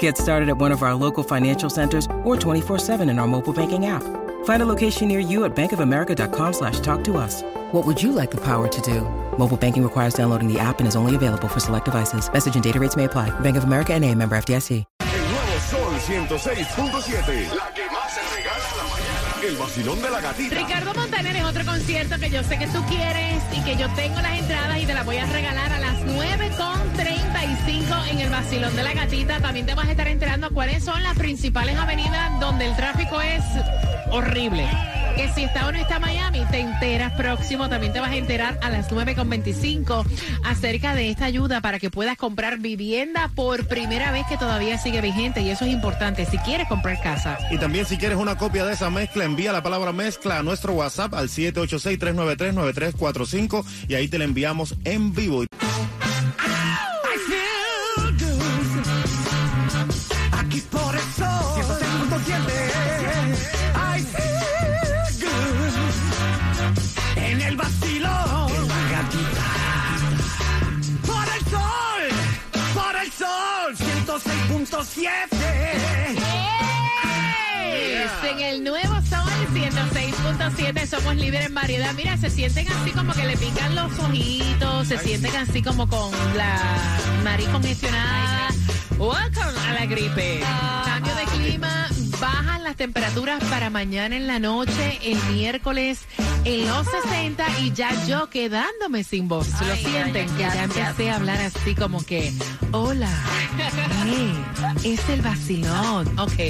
Get started at one of our local financial centers or 24-7 in our mobile banking app. Find a location near you at bankofamerica.com slash talk to us. What would you like the power to do? Mobile banking requires downloading the app and is only available for select devices. Message and data rates may apply. Bank of America and a member FDIC. El nuevo Sol 106.7. La que más se regala en la mañana. El vacilón de la gatita. Ricardo Montaner es otro concierto que yo sé que tú quieres y que yo tengo las entradas y te las voy a regalar a las 9.35 en el vacilón de la gatita. También te vas a estar enterando cuáles son las principales avenidas donde el tráfico es horrible. Que si está o no está Miami, te enteras próximo. También te vas a enterar a las 9.25 acerca de esta ayuda para que puedas comprar vivienda por primera vez que todavía sigue vigente. Y eso es importante si quieres comprar casa. Y también si quieres una copia de esa mezcla, envía la palabra mezcla a nuestro WhatsApp al 786-393-9345 y ahí te la enviamos en vivo. 106.7 somos líderes en variedad. Mira, se sienten así como que le pican los ojitos, se sienten así como con la nariz congestionada. Welcome a la gripe. Cambio de clima, las temperaturas para mañana en la noche, el miércoles en los 60 y ya yo quedándome sin voz. Lo Ay, sienten ay, que ay, ya ya, empecé a hablar así como que, hola, hey, es el vacilón. Ok,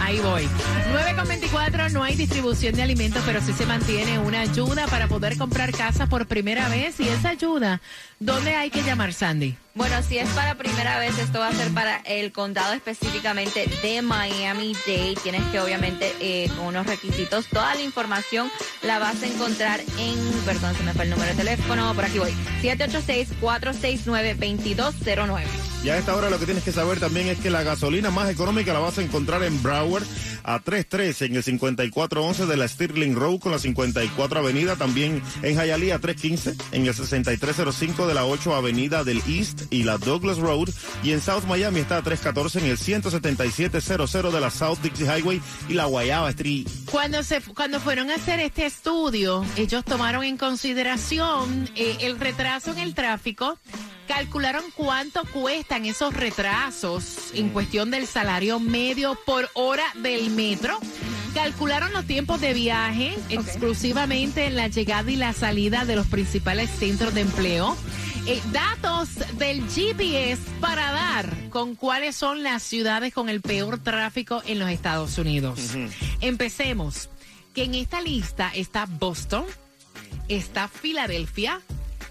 ahí voy. 9.24, no hay distribución de alimentos, pero sí se mantiene una ayuda para poder comprar casa por primera vez. Y esa ayuda, ¿dónde hay que llamar, Sandy? Bueno, si es para primera vez, esto va a ser para el condado específicamente de Miami-Dade. Tienes que obviamente eh, con unos requisitos. Toda la información la vas a encontrar en, perdón, se me fue el número de teléfono, por aquí voy, 786-469-2209. Y a esta hora lo que tienes que saber también es que la gasolina más económica la vas a encontrar en Broward a 3.3 en el 5411 de la Stirling Road con la 54 Avenida. También en Hialeah 315 en el 6305 de la 8 Avenida del East y la Douglas Road. Y en South Miami está a 314 en el 17700 de la South Dixie Highway y la Guayaba Street. Cuando, se, cuando fueron a hacer este estudio, ellos tomaron en consideración eh, el retraso en el tráfico, calcularon cuánto cuestan esos retrasos en cuestión del salario medio por hora del metro. Calcularon los tiempos de viaje exclusivamente en la llegada y la salida de los principales centros de empleo. Eh, datos del GPS para dar con cuáles son las ciudades con el peor tráfico en los Estados Unidos. Empecemos. Que en esta lista está Boston, está Filadelfia,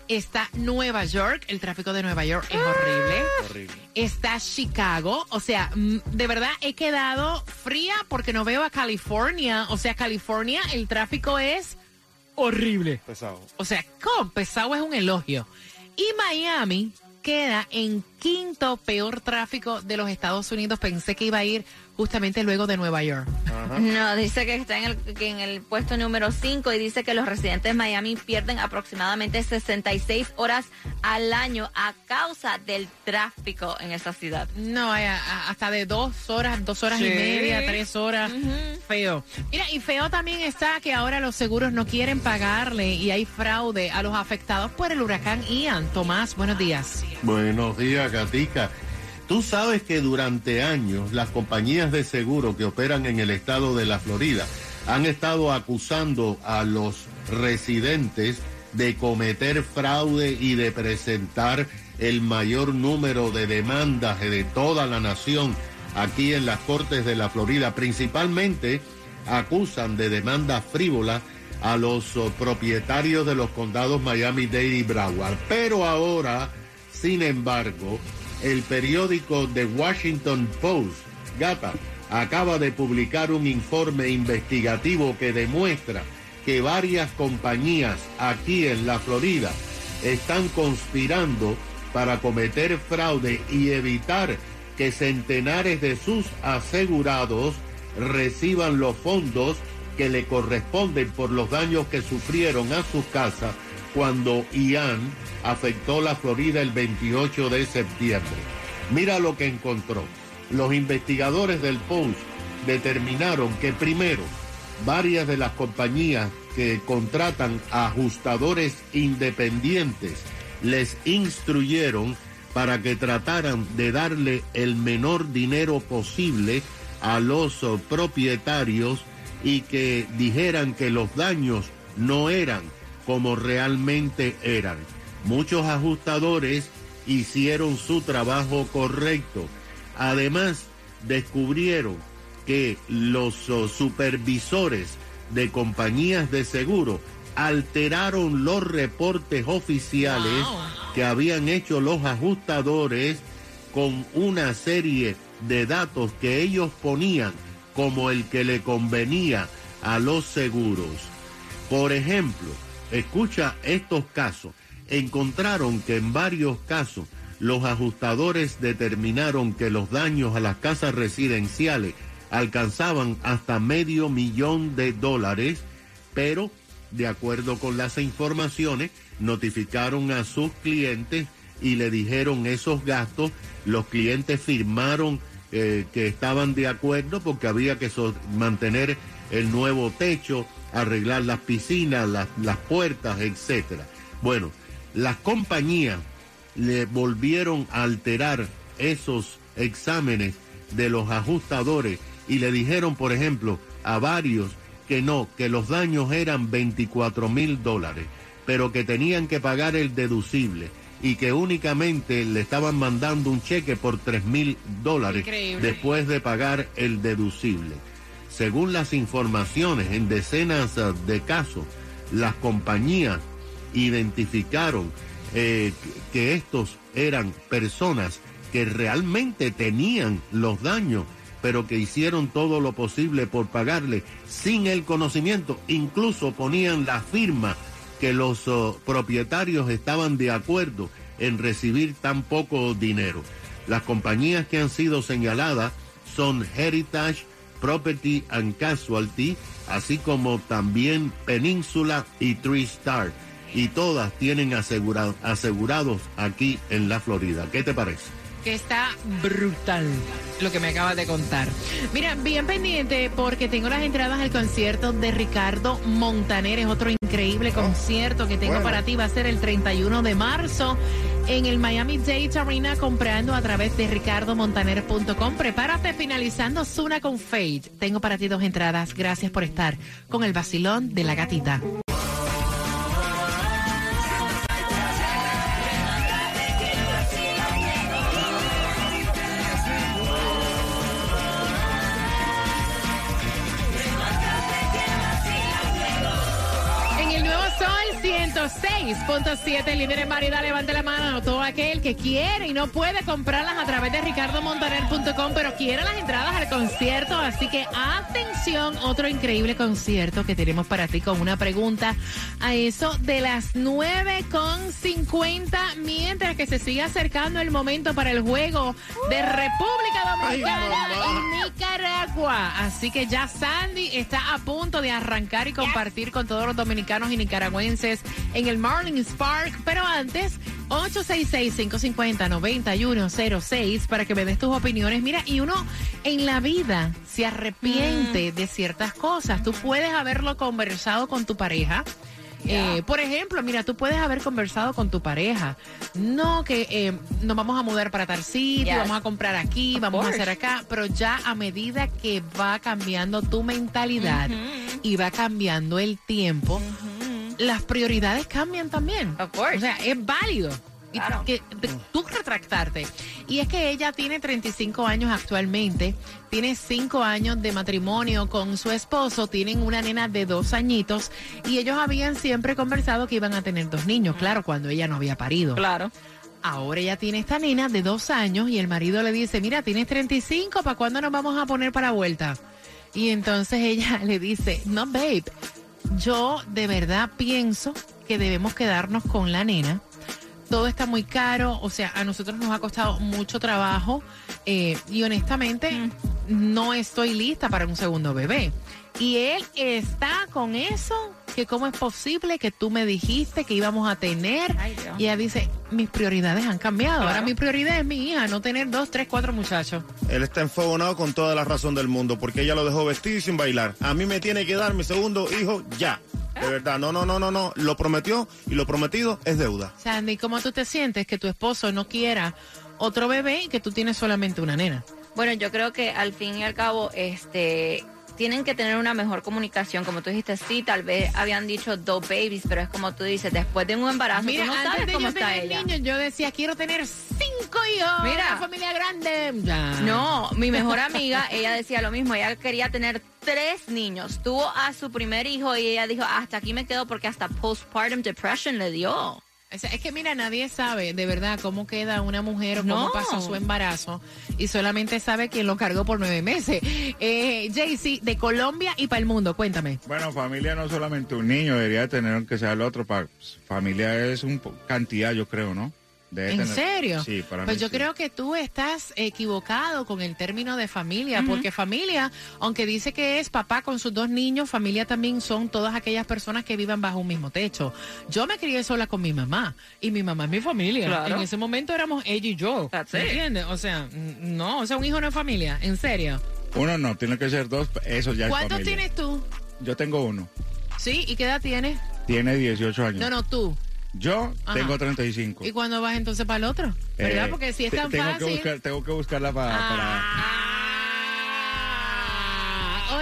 está Nueva York. El tráfico de Nueva York es horrible. Está Chicago. O sea, mm, de verdad he quedado fría porque no veo a California. O sea, California, el tráfico es horrible. Pesado. O sea, ¿cómo? Pesado es un elogio. Y Miami queda en quinto peor tráfico de los Estados Unidos. Pensé que iba a ir justamente luego de Nueva York. No, dice que está en el, que en el puesto número 5 y dice que los residentes de Miami pierden aproximadamente 66 horas al año a causa del tráfico en esa ciudad. No, a- hasta de dos horas, dos horas y media, tres horas. Feo. Mira, y feo también está que ahora los seguros no quieren pagarle y hay fraude a los afectados por el huracán Ian. Tomás, buenos días. Buenos días, Gatica. Tú sabes que durante años las compañías de seguro que operan en el estado de la Florida han estado acusando a los residentes de cometer fraude y de presentar el mayor número de demandas de toda la nación aquí en las Cortes de la Florida. Principalmente acusan de demanda frívola a los propietarios de los condados Miami-Dade y Broward. Pero ahora, sin embargo, el periódico The Washington Post Gata acaba de publicar un informe investigativo que demuestra que varias compañías aquí en la Florida están conspirando para cometer fraude y evitar que centenares de sus asegurados reciban los fondos que le corresponden por los daños que sufrieron a sus casas cuando Ian afectó la Florida el 28 de septiembre. Mira lo que encontró. Los investigadores del Post determinaron que primero, varias de las compañías que contratan ajustadores independientes les instruyeron para que trataran de darle el menor dinero posible a los propietarios y que dijeran que los daños no eran como realmente eran. Muchos ajustadores hicieron su trabajo correcto. Además, descubrieron que los oh, supervisores de compañías de seguro alteraron los reportes oficiales que habían hecho los ajustadores con una serie de datos que ellos ponían como el que le convenía a los seguros. Por ejemplo, escucha estos casos. Encontraron que en varios casos los ajustadores determinaron que los daños a las casas residenciales alcanzaban hasta medio millón de dólares, pero de acuerdo con las informaciones, notificaron a sus clientes y le dijeron esos gastos. Los clientes firmaron eh, que estaban de acuerdo porque había que mantener el nuevo techo, arreglar las piscinas, las, las puertas, etcétera. Bueno, las compañías le volvieron a alterar esos exámenes de los ajustadores y le dijeron, por ejemplo, a varios que no, que los daños eran 24 mil dólares, pero que tenían que pagar el deducible y que únicamente le estaban mandando un cheque por 3 mil dólares después de pagar el deducible. Según las informaciones en decenas eh, de casos, las compañías identificaron eh, que estos eran personas que realmente tenían los daños pero que hicieron todo lo posible por pagarle sin el conocimiento. Incluso ponían la firma que los oh, propietarios estaban de acuerdo en recibir tan poco dinero. Las compañías que han sido señaladas son Heritage, Property and Casualty, así como también Península y Three Star. Y todas tienen asegurados aquí en la Florida. ¿Qué te parece? que está brutal lo que me acabas de contar. Mira, bien pendiente porque tengo las entradas al concierto de Ricardo Montaner. Es otro increíble concierto que tengo para ti. Va a ser el 31 de marzo en el Miami Dade Arena comprando a través de ricardomontaner.com. Prepárate finalizando Zuna con Fade. Tengo para ti dos entradas. Gracias por estar con el vacilón de la gatita. 106.7, líder en variedad, levante la mano. Todo aquel que quiere y no puede comprarlas a través de ricardomontaner.com, pero quiere las entradas al concierto. Así que atención, otro increíble concierto que tenemos para ti con una pregunta a eso de las 9.50, mientras que se sigue acercando el momento para el juego de República Dominicana y Nicaragua. Así que ya Sandy está a punto de arrancar y compartir con todos los dominicanos y nicaragüenses en el Marlins Park. Pero antes, 866-550-9106 para que me des tus opiniones. Mira, y uno en la vida se arrepiente mm. de ciertas cosas. Tú puedes haberlo conversado con tu pareja. Eh, por ejemplo, mira, tú puedes haber conversado con tu pareja. No que eh, nos vamos a mudar para tal sitio, vamos a comprar aquí, vamos a hacer acá, pero ya a medida que va cambiando tu mentalidad y va cambiando el tiempo, las prioridades cambian también. O sea, es válido. que, tú retractarte. Y es que ella tiene 35 años actualmente, tiene 5 años de matrimonio con su esposo, tienen una nena de dos añitos y ellos habían siempre conversado que iban a tener dos niños, claro, cuando ella no había parido. Claro. Ahora ella tiene esta nena de dos años y el marido le dice, mira, tienes 35, ¿para cuándo nos vamos a poner para vuelta? Y entonces ella le dice, no, babe, yo de verdad pienso que debemos quedarnos con la nena. Todo está muy caro, o sea, a nosotros nos ha costado mucho trabajo eh, y honestamente no estoy lista para un segundo bebé. Y él está con eso, que cómo es posible que tú me dijiste que íbamos a tener. Ay, Dios. y ella dice, mis prioridades han cambiado. Ahora mi prioridad es mi hija, no tener dos, tres, cuatro muchachos. Él está enfogonado con toda la razón del mundo porque ella lo dejó vestido y sin bailar. A mí me tiene que dar mi segundo hijo ya. De verdad, no, no, no, no, no. Lo prometió y lo prometido es deuda. Sandy, ¿cómo tú te sientes que tu esposo no quiera otro bebé y que tú tienes solamente una nena? Bueno, yo creo que al fin y al cabo, este, tienen que tener una mejor comunicación. Como tú dijiste, sí, tal vez habían dicho dos babies, pero es como tú dices, después de un embarazo, Mira, tú no antes sabes de cómo yo está tener ella. niños, yo decía, quiero tener cinco hijos. Mira. una familia grande. Ya. No, mi mejor amiga, ella decía lo mismo, ella quería tener tres niños, tuvo a su primer hijo y ella dijo, hasta aquí me quedo porque hasta postpartum depression le dio. O sea, es que mira, nadie sabe de verdad cómo queda una mujer o cómo No. pasó su embarazo y solamente sabe quién lo cargó por nueve meses. Eh, Jaycee, de Colombia y para el mundo, cuéntame. Bueno, familia no solamente un niño, debería tener aunque sea el otro. Pa, familia es un cantidad, yo creo, ¿no? Debe ¿En tener- serio? Sí, para Pues mí yo sí. creo que tú estás equivocado con el término de familia, porque familia, aunque dice que es papá con sus dos niños, familia también son todas aquellas personas que vivan bajo un mismo techo. Yo me crié sola con mi mamá y mi mamá es mi familia. Claro. En ese momento éramos ella y yo. That's ¿Me it. entiendes? O sea, no, o sea, un hijo no es familia, en serio. Uno no, tiene que ser dos, eso ya es ¿Cuántos familia. tienes tú? Yo tengo uno, ¿Sí? ¿Y qué edad tienes? tiene 18 años. No, no, tú. Yo Ajá. tengo 35. ¿Y cuándo vas entonces para el otro? ¿Verdad? Eh, Porque si es tan tengo fácil... Que buscar, tengo que buscarla para... Ah, para...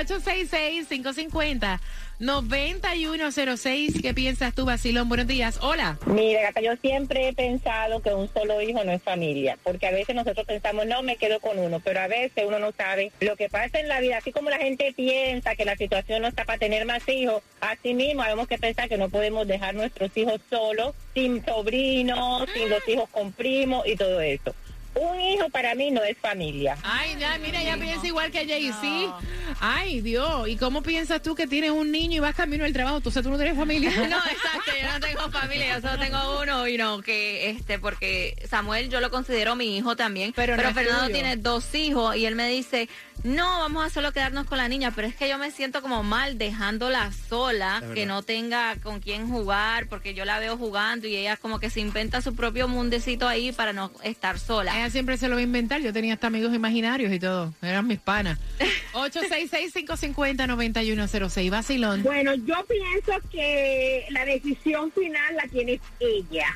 866-550. 9106. ¿Qué piensas tú, Basilón? Buenos días. Hola. Mira, gata, yo siempre he pensado que un solo hijo no es familia, porque a veces nosotros pensamos, no, me quedo con uno, pero a veces uno no sabe lo que pasa en la vida. Así como la gente piensa que la situación no está para tener más hijos, así mismo tenemos que pensar que no podemos dejar nuestros hijos solos, sin sobrinos, sin los hijos con primos y todo eso. Un hijo para mí no es familia. Ay, ya, mira, ya piensa igual que Jay-Z. Ay, Dios. ¿Y cómo piensas tú que tienes un niño y vas camino al trabajo? Tú, o sea, tú no tienes familia. No, exacto, yo no tengo familia, yo solo tengo uno y no, que este, porque Samuel yo lo considero mi hijo también, Pero pero, no Fernando tuyo. tiene dos hijos y él me dice, no, vamos a solo quedarnos con la niña, pero es que yo me siento como mal dejándola sola, que no tenga con quién jugar, porque yo la veo jugando y ella como que se inventa su propio mundecito ahí para no estar sola. Ella siempre se lo va a inventar. Yo tenía hasta amigos imaginarios y todo. Eran mis panas. 866-550-9106. Vacilón. Bueno, yo pienso que la decisión final la tiene ella.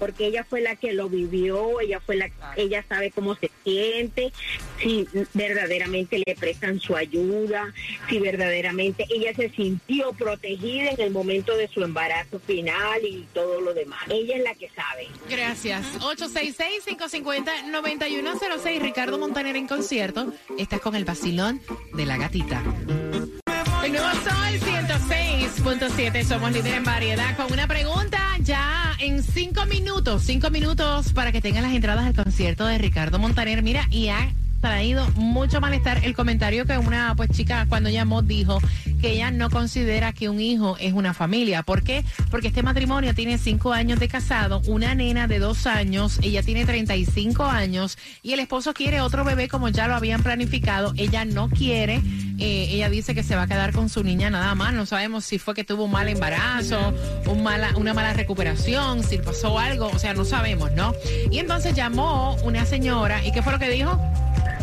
Porque ella fue la que lo vivió, ella fue la ella sabe cómo se siente, si verdaderamente le prestan su ayuda, si verdaderamente ella se sintió protegida en el momento de su embarazo final y todo lo demás. Ella es la que sabe. Gracias. 866-550-9106. Ricardo Montaner en concierto. Estás con el vacilón de la gatita. El nuevo Sol 106.7. Somos líder en variedad con una pregunta ya en cinco minutos. Cinco minutos para que tengan las entradas al concierto de Ricardo Montaner. Mira, y ha traído mucho malestar el comentario que una pues chica cuando llamó dijo que ella no considera que un hijo es una familia. ¿Por qué? Porque este matrimonio tiene cinco años de casado, una nena de dos años, ella tiene 35 años y el esposo quiere otro bebé como ya lo habían planificado. Ella no quiere. Eh, ella dice que se va a quedar con su niña nada más. No sabemos si fue que tuvo un mal embarazo, un mala, una mala recuperación, si pasó algo. O sea, no sabemos, ¿no? Y entonces llamó una señora. ¿Y qué fue lo que dijo?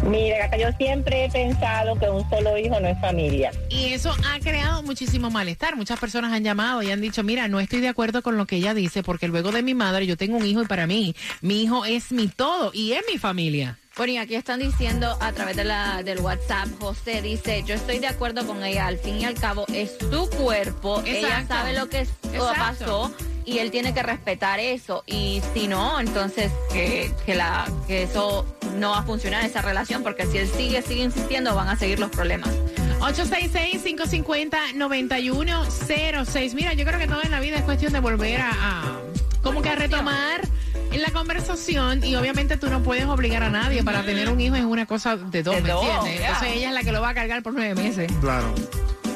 Mira, gata, yo siempre he pensado que un solo hijo no es familia. Y eso ha creado muchísimo malestar. Muchas personas han llamado y han dicho, mira, no estoy de acuerdo con lo que ella dice porque luego de mi madre yo tengo un hijo y para mí mi hijo es mi todo y es mi familia. Bueno, y aquí están diciendo a través de la, del WhatsApp, José dice, yo estoy de acuerdo con ella, al fin y al cabo es su cuerpo, ella sabe lo que es- Exacto. pasó y él tiene que respetar eso. Y si no, entonces que, que, la, que eso no va a funcionar, esa relación, porque si él sigue, sigue insistiendo, van a seguir los problemas. 866-550-9106. Mira, yo creo que todo en la vida es cuestión de volver a, a- como que a retomar en la conversación y obviamente tú no puedes obligar a nadie para tener un hijo es una cosa de dos, De ¿me dos, entiendes? Entonces ella es la que lo va a cargar por nueve meses. Claro.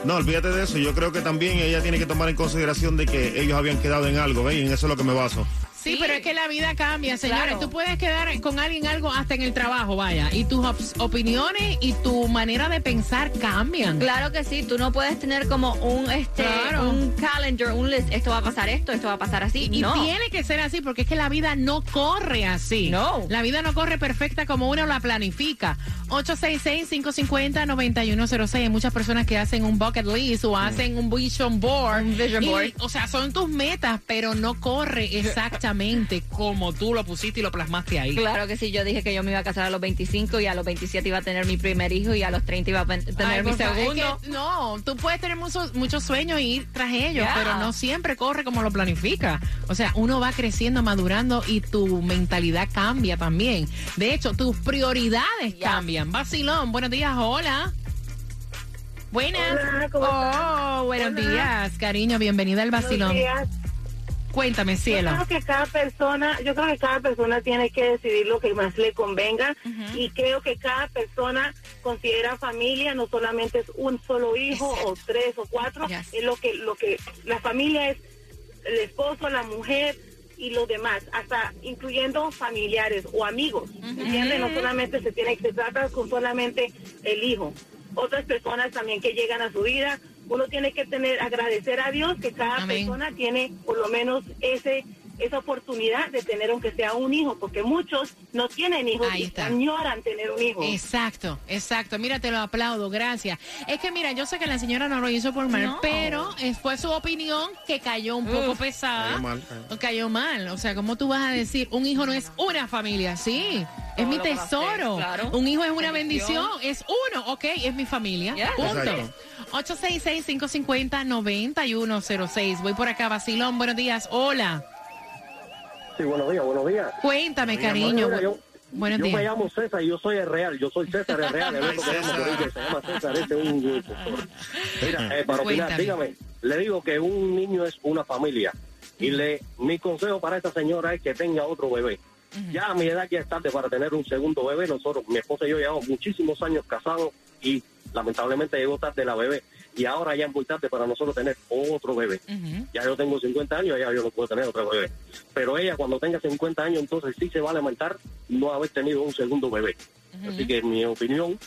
No, olvídate de eso. Yo creo que también ella tiene que tomar en consideración de que ellos habían quedado en algo, en eso es lo que me baso. Sí, pero es que la vida cambia, señores. Claro. Tú puedes quedar con alguien algo hasta en el trabajo, vaya. Y tus op- opiniones y tu manera de pensar cambian. Claro que sí, tú no puedes tener como un este Claro. un calendar, un list, esto va a pasar esto, esto va a pasar así. Y no. tiene que ser así porque es que la vida no corre así. No. La vida no corre perfecta como uno la planifica. 866-550-9106. Hay muchas personas que hacen un bucket list o hacen un vision board. Un vision Y, board. o sea, son tus metas, pero no corre exactamente como tú lo pusiste y lo plasmaste ahí. Claro que sí, yo dije que yo me iba a casar a los 25 y a los 27 iba a tener mi primer hijo y a los 30 iba a tener Ay, mi es segundo. que no, tú puedes tener muchos, muchos sueños y ir tras ellos, Yeah. pero no siempre corre como lo planifica. O sea, uno va creciendo, madurando y tu mentalidad cambia también. De hecho, tus prioridades Yeah. cambian. Vacilón, buenos días, hola. Buenas. Hola, ¿cómo oh, buenos Hola. días, cariño, bienvenida al vacilón. Buenos días. Cuéntame, Yo cielo. creo que cada persona, yo creo que cada persona tiene que decidir lo que más le convenga y creo que cada persona considera familia no solamente es un solo hijo o tres o cuatro, Yes. es lo que lo que la familia es el esposo, la mujer y los demás, hasta incluyendo familiares o amigos, ¿entiendes? No solamente se tiene se trata con solamente el hijo. Otras personas también que llegan a su vida, uno tiene que tener agradecer a Dios que cada Amén. persona tiene por lo menos ese esa oportunidad de tener aunque sea un hijo, porque muchos no tienen hijos Ahí y está. añoran tener un hijo. Exacto, exacto. Mira, te lo aplaudo, gracias. Es que mira, yo sé que la señora no lo hizo por mal, No. pero fue su opinión que cayó un poco pesada. Cayó mal, cayó. O Cayó mal. O sea, ¿cómo tú vas a decir, un hijo no es una familia? Sí, es mi tesoro. claro. Un hijo es una Bendición. bendición, es uno, ok, es mi familia. Yeah. Punto. Exacto. 866-550-9106. Voy por acá, Basilón. Buenos días. Hola. Sí, buenos días, buenos días. Cuéntame, cariño. Buenos yo me días. llamo César y yo soy el real. Yo soy César el real. El otro que César. llama por ella, se llama César. Ese es un grupo. Mira, eh, para opinar, dígame. Le digo que un niño es una familia. Y le, mi consejo para esta señora es que tenga otro bebé. Ya a mi edad ya es tarde para tener un segundo bebé. Nosotros, mi esposa y yo llevamos muchísimos años casados y lamentablemente llegó tarde la bebé. Y ahora ya es muy tarde para nosotros tener otro bebé. Ya yo tengo 50 años, ya yo no puedo tener otro bebé. Pero ella cuando tenga 50 años, entonces sí se va a lamentar no haber tenido un segundo bebé. Así que mi opinión,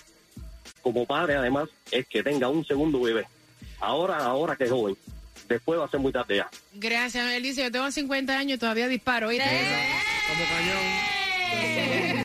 como padre además, es que tenga un segundo bebé. Ahora, ahora que es joven. Después va a ser muy tarde ya. Gracias. Él dice, yo tengo 50 años y todavía disparo. ¿oíste? Como cañón.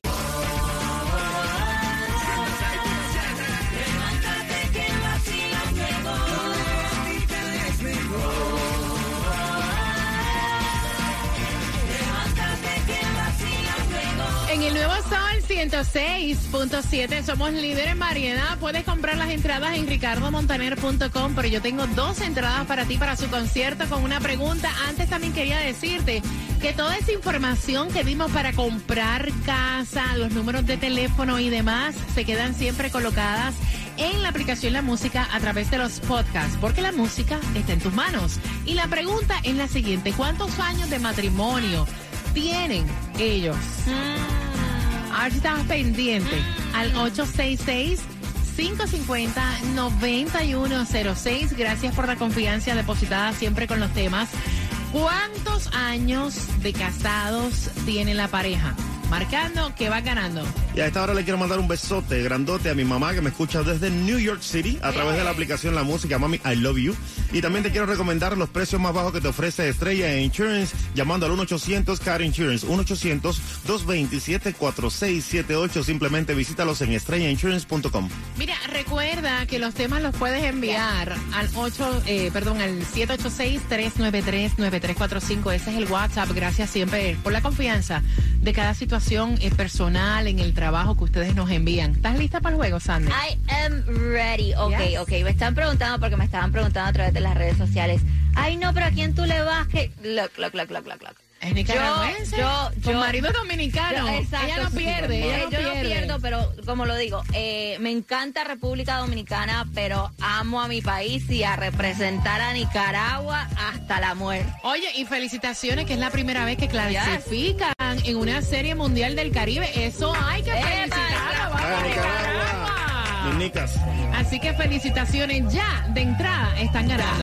Sol 106.7 somos líderes en variedad. Puedes comprar las entradas en ricardomontaner.com, pero yo tengo dos entradas para ti para su concierto con una pregunta. Antes también quería decirte que toda esa información que dimos para comprar casa, los números de teléfono y demás, se quedan siempre colocadas en la aplicación La Música a través de los podcasts, porque la música está en tus manos. Y la pregunta es la siguiente, ¿cuántos años de matrimonio tienen ellos? A ver si estabas pendiente al 866-550-9106. Gracias por la confianza depositada siempre con los temas. ¿Cuántos años de casados tiene la pareja? Marcando que va ganando. Y a esta hora le quiero mandar un besote grandote a mi mamá que me escucha desde New York City a través de la aplicación La Música, Mami, I Love You. Y también te quiero recomendar los precios más bajos que te ofrece Estrella Insurance llamando al 1-800 Car Insurance, 1-800-227-4678. Simplemente visítalos en estrellainsurance.com. Mira, recuerda que los temas los puedes enviar al 8, eh, perdón, al 786-393-9345. Ese es el WhatsApp. Gracias siempre por la confianza de cada situación eh, personal en el trabajo que ustedes nos envían. ¿Estás lista para el juego, Sandy? I am ready. Ok, Yes. ok. Me están preguntando porque me estaban preguntando a través de las redes sociales. Ay, no, pero ¿a quién tú le vas? Que... Look, look, look, look, look, look. Es nicaragüense. yo- Con yo- marido dominicano. Yo- exacto, ella no pierde. sí, Ella no yo pierde. no pierdo, pero como lo digo, eh, me encanta República Dominicana, pero amo a mi país y a representar a Nicaragua hasta la muerte. Oye, y felicitaciones que es la primera vez que clasifican en una serie mundial del Caribe. Eso hay que ¡Epa, felicitarlo. Vaya, vamos, Nicaragua. Así que felicitaciones ya de entrada están ganando.